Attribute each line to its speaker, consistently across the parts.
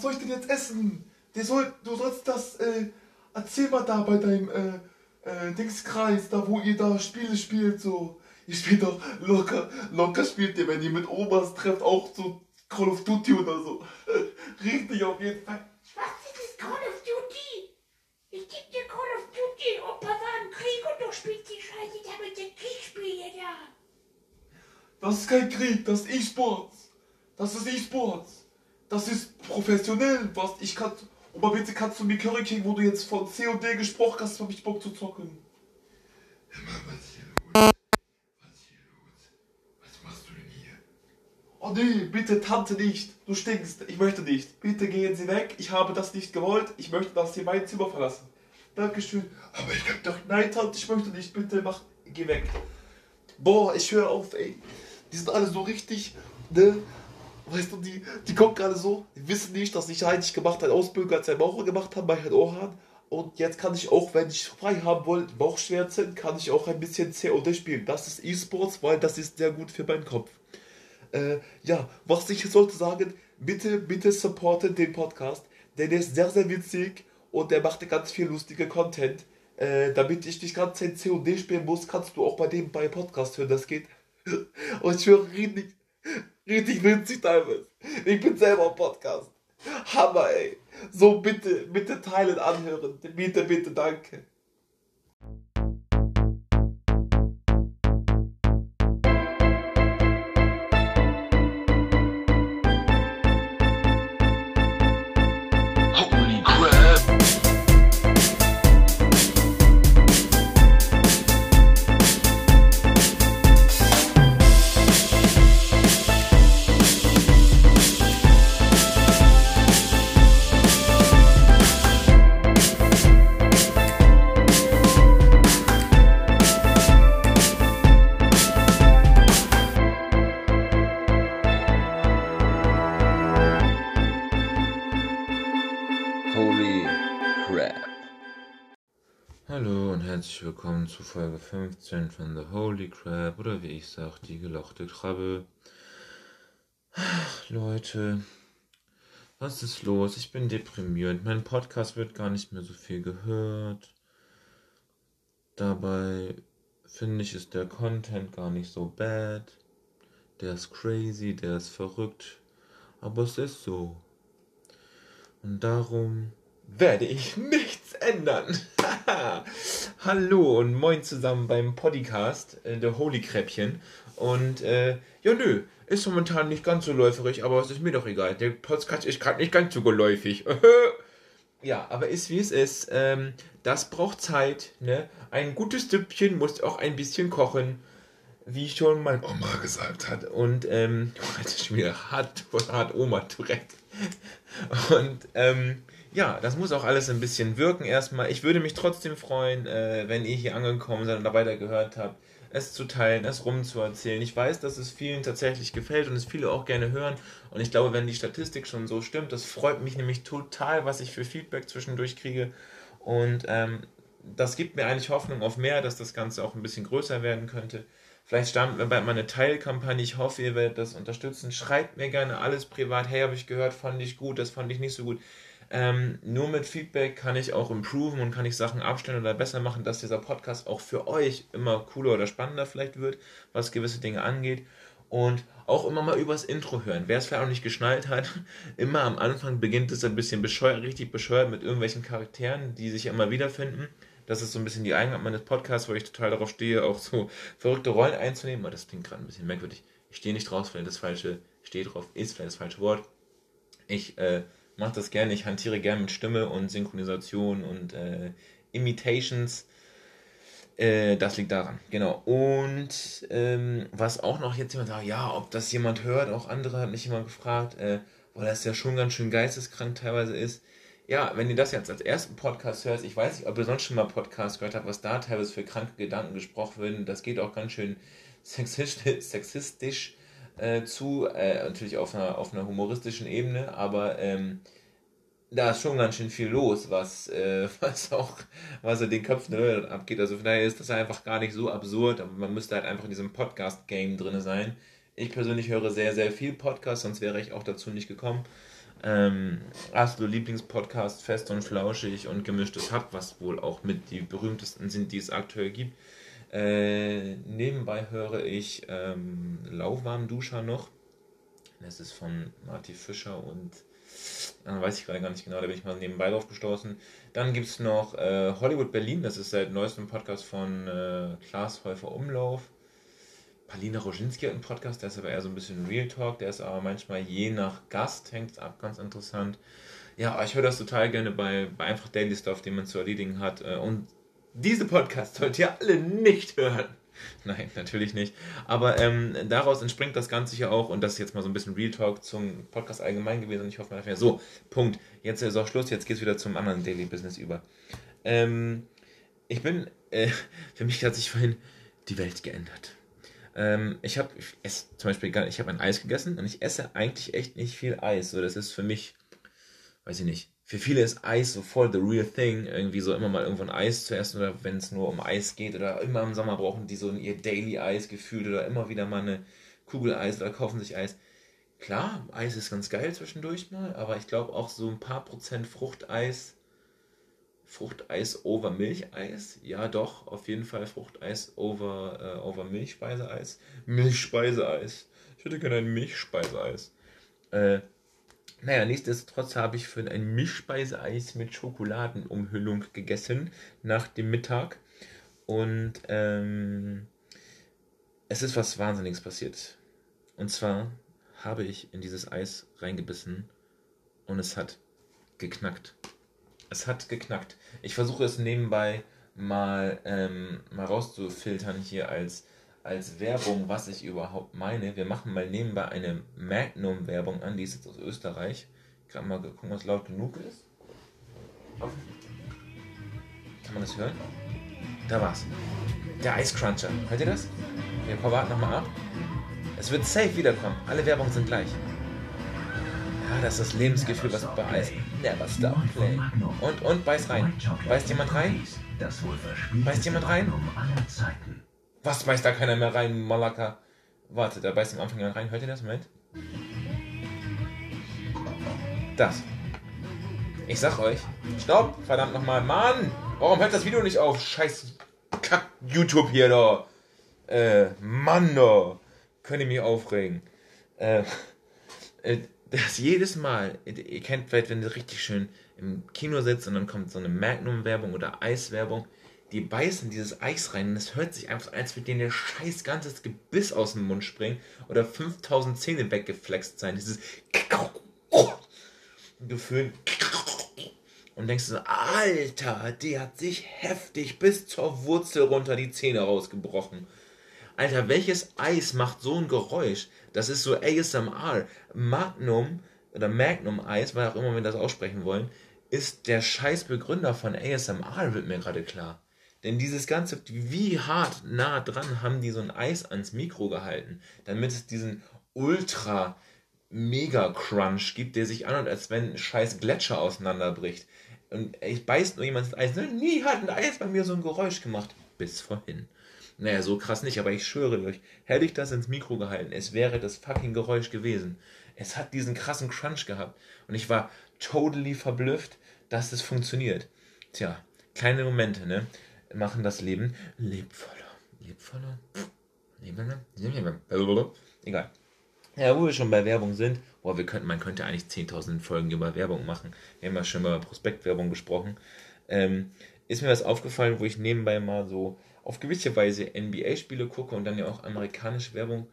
Speaker 1: was soll ich denn jetzt essen? Soll, du sollst das, äh, erzähl mal da bei deinem, äh, äh, Dingskreis, da wo ihr da Spiele spielt, so. Ihr spielt doch locker, locker spielt ihr, wenn ihr mit Omas trefft, auch so Call of Duty oder so. Richtig auf jeden Fall.
Speaker 2: Was ist das Call of Duty? Ich geb dir Call of Duty. Opa war im Krieg und du spielst die Scheiße da mit den Kriegsspielen da.
Speaker 1: Das ist kein Krieg, das ist E-Sports. Das ist E-Sports. Das ist professionell, was ich kann. Oma, bitte kannst du mir Curry King, wo du jetzt von C und D gesprochen hast, hab ich Bock zu zocken.
Speaker 3: Was machst du denn hier?
Speaker 1: Oh nee, bitte Tante nicht. Du stinkst. Ich möchte nicht. Bitte gehen Sie weg. Ich habe das nicht gewollt. Ich möchte, dass Sie mein Zimmer verlassen. Dankeschön.
Speaker 3: Aber ich hab doch.
Speaker 1: Nein, Tante, ich möchte nicht. Bitte mach. Geh weg. Boah, ich höre auf, ey. Die sind alle so richtig, ne? Weißt du, die, die kommen gerade so, die wissen nicht, dass ich eigentlich gemacht habe, Ausbildung als ein Maurer gemacht habe bei Herrn Orhan. Und jetzt kann ich auch, wenn ich frei haben wollte, Bauchschmerzen, kann ich auch ein bisschen COD spielen. Das ist E-Sports, weil das ist sehr gut für meinen Kopf. Äh, ja, was ich sollte sagen, bitte, bitte supporten den Podcast, denn der ist sehr, sehr witzig und der macht ganz viel lustige Content. Äh, damit ich nicht ganz Zeit COD spielen muss, kannst du auch bei dem bei Podcast hören, das geht. Und ich höre richtig, richtig witzig teilweise. Ich bin selber im Podcast. Hammer, ey. So, bitte, bitte teilen, anhören. Bitte, bitte, danke.
Speaker 4: Hallo und herzlich willkommen zu Folge 15 von The Holy Crab oder wie ich sag, die gelochte Krabbe. Ach, Leute, was ist los? Ich bin deprimiert. Mein Podcast wird gar nicht mehr so viel gehört. Dabei finde ich, ist der Content gar nicht so bad. Der ist crazy, der ist verrückt. Aber es ist so. Und darum werde ich nichts ändern. Hallo und moin zusammen beim Podcast, äh, der Holy Kräppchen. Und äh, ja, nö, ist momentan nicht ganz so läuferig, aber es ist mir doch egal. Der Podcast ist gerade nicht ganz so geläufig. ja, aber ist wie es ist. Ähm, das braucht Zeit. Ne? Ein gutes Süppchen muss auch ein bisschen kochen. Wie schon mein Oma gesagt hat. Und, ähm, ist schon wieder hart, hart Oma Tourette. Und, ähm, ja, das muss auch alles ein bisschen wirken erstmal. Ich würde mich trotzdem freuen, äh, wenn ihr hier angekommen seid und da weiter gehört habt, es zu teilen, es rumzuerzählen. Ich weiß, dass es vielen tatsächlich gefällt und es viele auch gerne hören. Und ich glaube, wenn die Statistik schon so stimmt, das freut mich nämlich total, was ich für Feedback zwischendurch kriege. Und ähm, das gibt mir eigentlich Hoffnung auf mehr, dass das Ganze auch ein bisschen größer werden könnte. Vielleicht starten wir bald mal eine Teilkampagne. Ich hoffe, ihr werdet das unterstützen. Schreibt mir gerne alles privat. Hey, habe ich gehört, fand ich gut, das fand ich nicht so gut. Ähm, nur mit Feedback kann ich auch improven und kann ich Sachen abstellen oder besser machen, dass dieser Podcast auch für euch immer cooler oder spannender vielleicht wird, was gewisse Dinge angeht. Und auch immer mal übers Intro hören. Wer es vielleicht auch nicht geschnallt hat, immer am Anfang beginnt es ein bisschen bescheuert, richtig bescheuert mit irgendwelchen Charakteren, die sich immer wiederfinden. Das ist so ein bisschen die Eigenart meines Podcasts, wo ich total darauf stehe, auch so verrückte Rollen einzunehmen. Aber das klingt gerade ein bisschen merkwürdig. Ich stehe nicht drauf, vielleicht das falsche, stehe drauf, ist vielleicht das falsche Wort. Ich äh, mache das gerne, ich hantiere gerne mit Stimme und Synchronisation und äh, Imitations. Äh, das liegt daran, genau. Und ähm, was auch noch jetzt jemand sagt, ja, ob das jemand hört, auch andere hat mich jemand gefragt, äh, weil das ja schon ganz schön geisteskrank teilweise ist. Ja, wenn ihr das jetzt als ersten Podcast hört, ich weiß nicht, ob ihr sonst schon mal Podcast gehört habt, was da teilweise für kranke Gedanken gesprochen werden, das geht auch ganz schön sexistisch, sexistisch äh, zu, äh, natürlich auf einer, auf einer humoristischen Ebene, aber ähm, da ist schon ganz schön viel los, was, äh, was auch, was in den Köpfen Leute abgeht. Also von daher ist das einfach gar nicht so absurd, aber man müsste halt einfach in diesem Podcast-Game drin sein. Ich persönlich höre sehr, sehr viel Podcast, sonst wäre ich auch dazu nicht gekommen. Ähm, absolut Lieblingspodcast, fest und flauschig und gemischtes Hack, was wohl auch mit die berühmtesten sind, die es aktuell gibt. Äh, nebenbei höre ich ähm, Lauwarm Duscher noch. Das ist von Marty Fischer und dann weiß ich gerade gar nicht genau, da bin ich mal nebenbei drauf gestoßen. Dann gibt es noch äh, Hollywood Berlin, das ist seit neuestem Podcast von äh, Klaas Häufer Umlauf. Palina Roginski hat einen Podcast, der ist aber eher so ein bisschen Real Talk, der ist aber manchmal je nach Gast, hängt es ab, ganz interessant. Ja, ich höre das total gerne bei, bei einfach Daily Stuff, den man zu erledigen hat. Äh, Und diese Podcasts sollt ihr alle nicht hören. Nein, natürlich nicht. Aber ähm, daraus entspringt das Ganze hier auch und das ist jetzt mal so ein bisschen Real Talk zum Podcast allgemein gewesen und ich hoffe, man hat so, Punkt. Jetzt ist auch Schluss, jetzt geht es wieder zum anderen Daily Business über. Ähm, ich bin, äh, für mich hat sich vorhin die Welt geändert. Ähm, ich habe, ich esse zum Beispiel, gar- ich habe ein Eis gegessen und ich esse eigentlich echt nicht viel Eis. So, das ist für mich, weiß ich nicht. Für viele ist Eis so voll the real thing, irgendwie so immer mal irgendwo ein Eis zu essen oder wenn es nur um Eis geht oder immer im Sommer brauchen die so ihr Daily Eis gefühlt oder immer wieder mal eine Kugel Eis oder kaufen sich Eis. Klar, Eis ist ganz geil zwischendurch mal, aber ich glaube auch so ein paar Prozent Fruchteis, Fruchteis over Milcheis, ja doch, auf jeden Fall Fruchteis over, äh, over Milchspeiseeis. Milchspeiseeis. Ich hätte gerne ein Milchspeiseeis. Äh, naja, nichtsdestotrotz habe ich für ein Mischspeiseeis mit Schokoladenumhüllung gegessen nach dem Mittag. Und ähm, es ist was Wahnsinniges passiert. Und zwar habe ich in dieses Eis reingebissen und es hat geknackt. Es hat geknackt. Ich versuche es nebenbei mal, ähm, mal rauszufiltern hier als, als Werbung, was ich überhaupt meine. Wir machen mal nebenbei eine Magnum-Werbung an, die ist jetzt aus Österreich. Gerade mal gucken, was laut genug ist. Kann man das hören? Da war's. Der Eiscruncher. Hört ihr das? Wir warten nochmal ab. Es wird safe wiederkommen. Alle Werbungen sind gleich. Ja, das ist das Lebensgefühl, was bei Eis. Never stop playing. Und, und, beiß rein. Beißt jemand rein? Beißt jemand rein? Was beißt da keiner mehr rein, Malaka? Warte, da beißt am Anfang jemand rein. Hört ihr das? Moment. Das. Ich sag euch. Stopp! Verdammt nochmal. Mann! Warum hört das Video nicht auf? Scheiß Kack YouTube hier da. Äh, Mann da. Könnt ihr mich aufregen. Äh, äh, das jedes Mal, ihr kennt vielleicht, wenn ihr richtig schön im Kino sitzt und dann kommt so eine Magnum-Werbung oder Eiswerbung, die beißen dieses Eis rein und es hört sich einfach, als würde denen der scheiß ganzes Gebiss aus dem Mund springen oder 5000 Zähne weggeflext sein. Dieses Gefühl. Und denkst du so, Alter, die hat sich heftig bis zur Wurzel runter die Zähne rausgebrochen. Alter, welches Eis macht so ein Geräusch? Das ist so ASMR. Magnum oder Magnum Eis, weil auch immer wir das aussprechen wollen, ist der scheiß Begründer von ASMR, wird mir gerade klar. Denn dieses Ganze, wie hart nah dran haben die so ein Eis ans Mikro gehalten, damit es diesen ultra mega Crunch gibt, der sich anhört, als wenn ein scheiß Gletscher auseinanderbricht. Und ich beißt nur jemand ins Eis. Ne? Nie hat ein Eis bei mir so ein Geräusch gemacht. Bis vorhin. Naja, so krass nicht, aber ich schwöre euch, hätte ich das ins Mikro gehalten, es wäre das fucking Geräusch gewesen. Es hat diesen krassen Crunch gehabt. Und ich war totally verblüfft, dass es funktioniert. Tja, kleine Momente, ne? Machen das Leben lebvoller. Lebvoller? Lebvoller? Egal. Ja, wo wir schon bei Werbung sind, boah, wir könnten, man könnte eigentlich 10.000 Folgen über Werbung machen. Wir haben ja schon über Prospektwerbung gesprochen. Ähm, ist mir was aufgefallen, wo ich nebenbei mal so auf gewisse Weise NBA-Spiele gucke und dann ja auch amerikanische Werbung.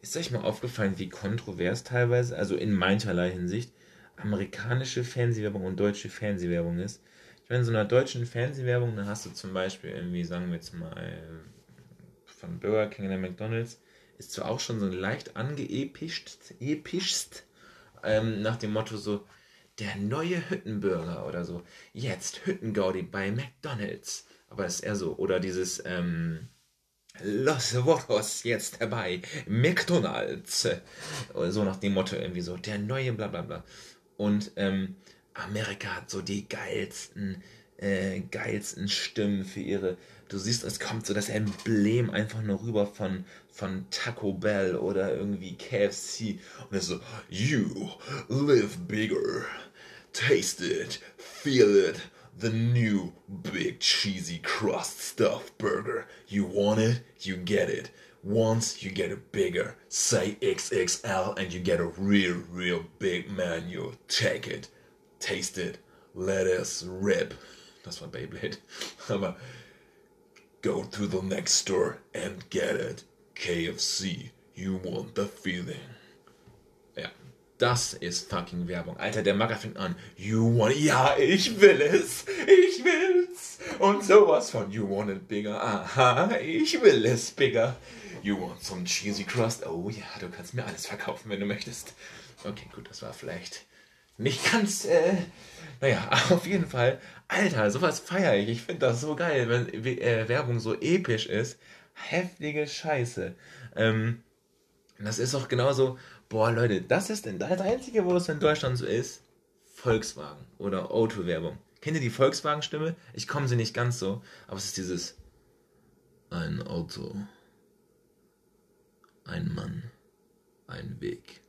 Speaker 4: Ist euch mal aufgefallen, wie kontrovers teilweise, also in mancherlei Hinsicht, amerikanische Fernsehwerbung und deutsche Fernsehwerbung ist? Ich meine, in so einer deutschen Fernsehwerbung, dann hast du zum Beispiel irgendwie, sagen wir jetzt mal, von Burger King oder McDonalds, ist zwar auch schon so leicht angeepischt, epischst, ähm, nach dem Motto so, der neue Hüttenburger oder so, jetzt Hüttengaudi bei McDonalds. Aber ist eher so, oder dieses, ähm, Los Votos jetzt dabei, McDonalds. So nach dem Motto irgendwie so, der neue bla bla bla. Und ähm, Amerika hat so die geilsten äh, geilsten Stimmen für ihre. Du siehst, es kommt so das Emblem einfach nur rüber von, von Taco Bell oder irgendwie KFC. Und es so, you live bigger, taste it, feel it. The new big cheesy crust stuffed burger. You want it, you get it. Once you get it bigger, say XXL and you get a real, real big menu. Take it, taste it, let us rip. Das war Beyblade. Aber go to the next store and get it. KFC, you want the feeling. Ja, das ist fucking Werbung. Alter, der Macker fängt an. You want, ja, ich will es. Ich will's. Und sowas von, you want it bigger. Aha, ich will es bigger. You want some cheesy crust? Oh ja, du kannst mir alles verkaufen, wenn du möchtest. Okay, gut, das war vielleicht nicht ganz, äh, naja, auf jeden Fall. Alter, sowas feiere ich. Ich finde das so geil, wenn äh, Werbung so episch ist. Heftige Scheiße. Ähm, das ist auch genauso, boah Leute, das ist denn das Einzige, wo es in Deutschland so ist. Volkswagen oder Auto-Werbung. Kennt ihr die Volkswagen-Stimme? Ich komme sie nicht ganz so, aber es ist dieses ein Auto, ein Mann, ein Weg.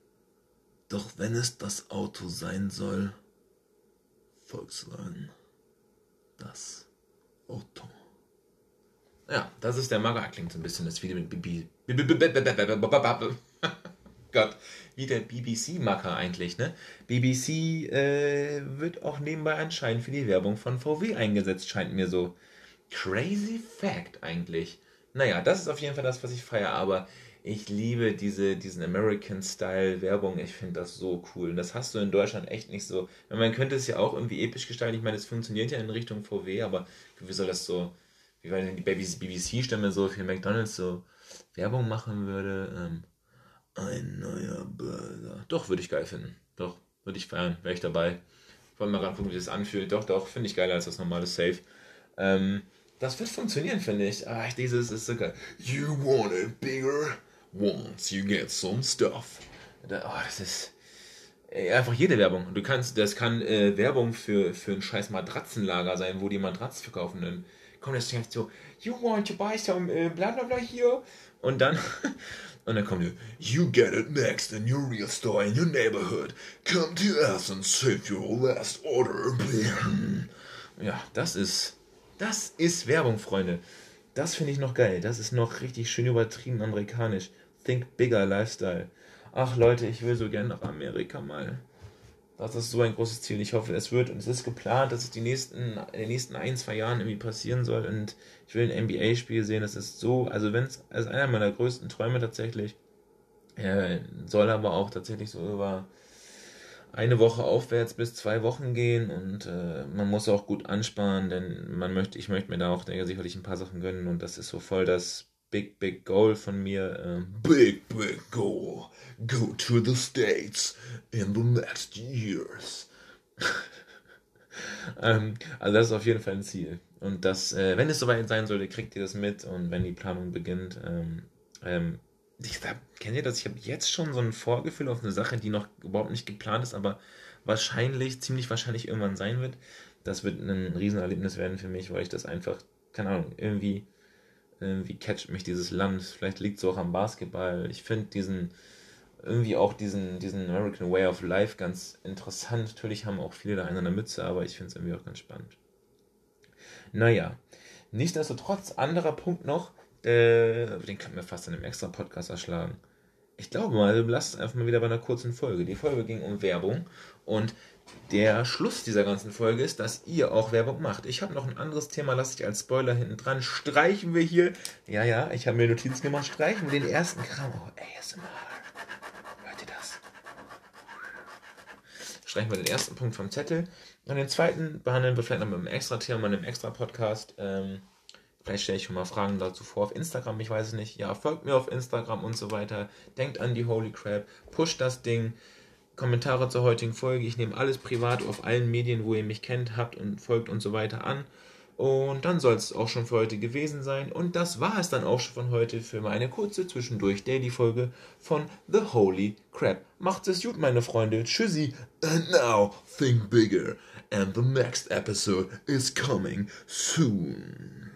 Speaker 4: Wenn es das Auto sein soll, Volkswagen, das Auto. Ja, das ist der Maga, klingt so ein bisschen das Video mit Bibi. Gott, wie der BBC-Macker eigentlich, ne? BBC äh, wird auch nebenbei anscheinend für die Werbung von VW eingesetzt, scheint mir so. Crazy Fact eigentlich. Naja, das ist auf jeden Fall das, was ich feiere, aber ich liebe diese, diesen American-Style-Werbung. Ich finde das so cool. Und das hast du in Deutschland echt nicht so. Man könnte es ja auch irgendwie episch gestalten. Ich meine, es funktioniert ja in Richtung VW, aber wie soll das so, wie wenn die BBC-Stimme so für McDonalds so Werbung machen würde? Ähm, ein neuer Burger. Doch, würde ich geil finden. Doch, würde ich feiern. Wäre ich dabei. Wollen wir mal gucken, wie das anfühlt. Doch, doch, finde ich geiler als das normale Safe. Ähm, das wird funktionieren, finde ich. Ach, dieses ist so geil. You want it bigger once you get some stuff. Da, oh, das ist ey, einfach jede Werbung. Du kannst, das kann äh, Werbung für, für ein scheiß Matratzenlager sein, wo die Matratzen verkaufen. Dann kommt das direkt so, you want to buy some äh, bla bla bla hier. Und dann, und dann kommt die, you get it next in your real store in your neighborhood. Come to us and save your last order. Ja, das ist, das ist Werbung, Freunde. Das finde ich noch geil. Das ist noch richtig schön übertrieben amerikanisch. Think bigger Lifestyle. Ach Leute, ich will so gern nach Amerika mal. Das ist so ein großes Ziel. Ich hoffe, es wird und es ist geplant, dass es die nächsten, in den nächsten ein, zwei Jahren irgendwie passieren soll. Und ich will ein NBA-Spiel sehen. Das ist so, also wenn es, als einer meiner größten Träume tatsächlich. Äh, soll aber auch tatsächlich so über eine Woche aufwärts bis zwei Wochen gehen und äh, man muss auch gut ansparen, denn man möchte, ich möchte mir da auch denke, sicherlich ein paar Sachen gönnen und das ist so voll das Big, Big Goal von mir. Ähm, big, Big Goal. Go to the States in the next years. ähm, also das ist auf jeden Fall ein Ziel. Und das, äh, wenn es soweit sein sollte, kriegt ihr das mit und wenn die Planung beginnt, ähm, ähm, ich glaub, kennt ihr das? Ich habe jetzt schon so ein Vorgefühl auf eine Sache, die noch überhaupt nicht geplant ist, aber wahrscheinlich, ziemlich wahrscheinlich irgendwann sein wird. Das wird ein Riesenerlebnis werden für mich, weil ich das einfach, keine Ahnung, irgendwie, irgendwie catcht mich dieses Land. Vielleicht liegt es auch am Basketball. Ich finde diesen, irgendwie auch diesen, diesen American Way of Life ganz interessant. Natürlich haben auch viele da einen an der Mütze, aber ich finde es irgendwie auch ganz spannend. Naja, nichtsdestotrotz, anderer Punkt noch, äh, den könnten wir fast in einem extra Podcast erschlagen. Ich glaube mal, lasst es einfach mal wieder bei einer kurzen Folge. Die Folge ging um Werbung und der Schluss dieser ganzen Folge ist, dass ihr auch Werbung macht. Ich habe noch ein anderes Thema, lasse ich als Spoiler hinten dran. Streichen wir hier. Ja, ja, ich habe mir Notizen gemacht. Streichen wir den ersten Kram. Oh, ASMR. Hört ihr das? Streichen wir den ersten Punkt vom Zettel. Und den zweiten behandeln wir vielleicht noch mit einem extra Thema, in einem extra Podcast. Ähm, Vielleicht stelle ich schon mal Fragen dazu vor auf Instagram, ich weiß es nicht. Ja, folgt mir auf Instagram und so weiter. Denkt an die Holy Crap, pusht das Ding. Kommentare zur heutigen Folge. Ich nehme alles privat auf allen Medien, wo ihr mich kennt, habt und folgt und so weiter an. Und dann soll es auch schon für heute gewesen sein. Und das war es dann auch schon von heute für meine kurze Zwischendurch Daily-Folge von The Holy Crap. Macht es gut, meine Freunde. Tschüssi.
Speaker 3: And now, think bigger. And the next episode is coming soon.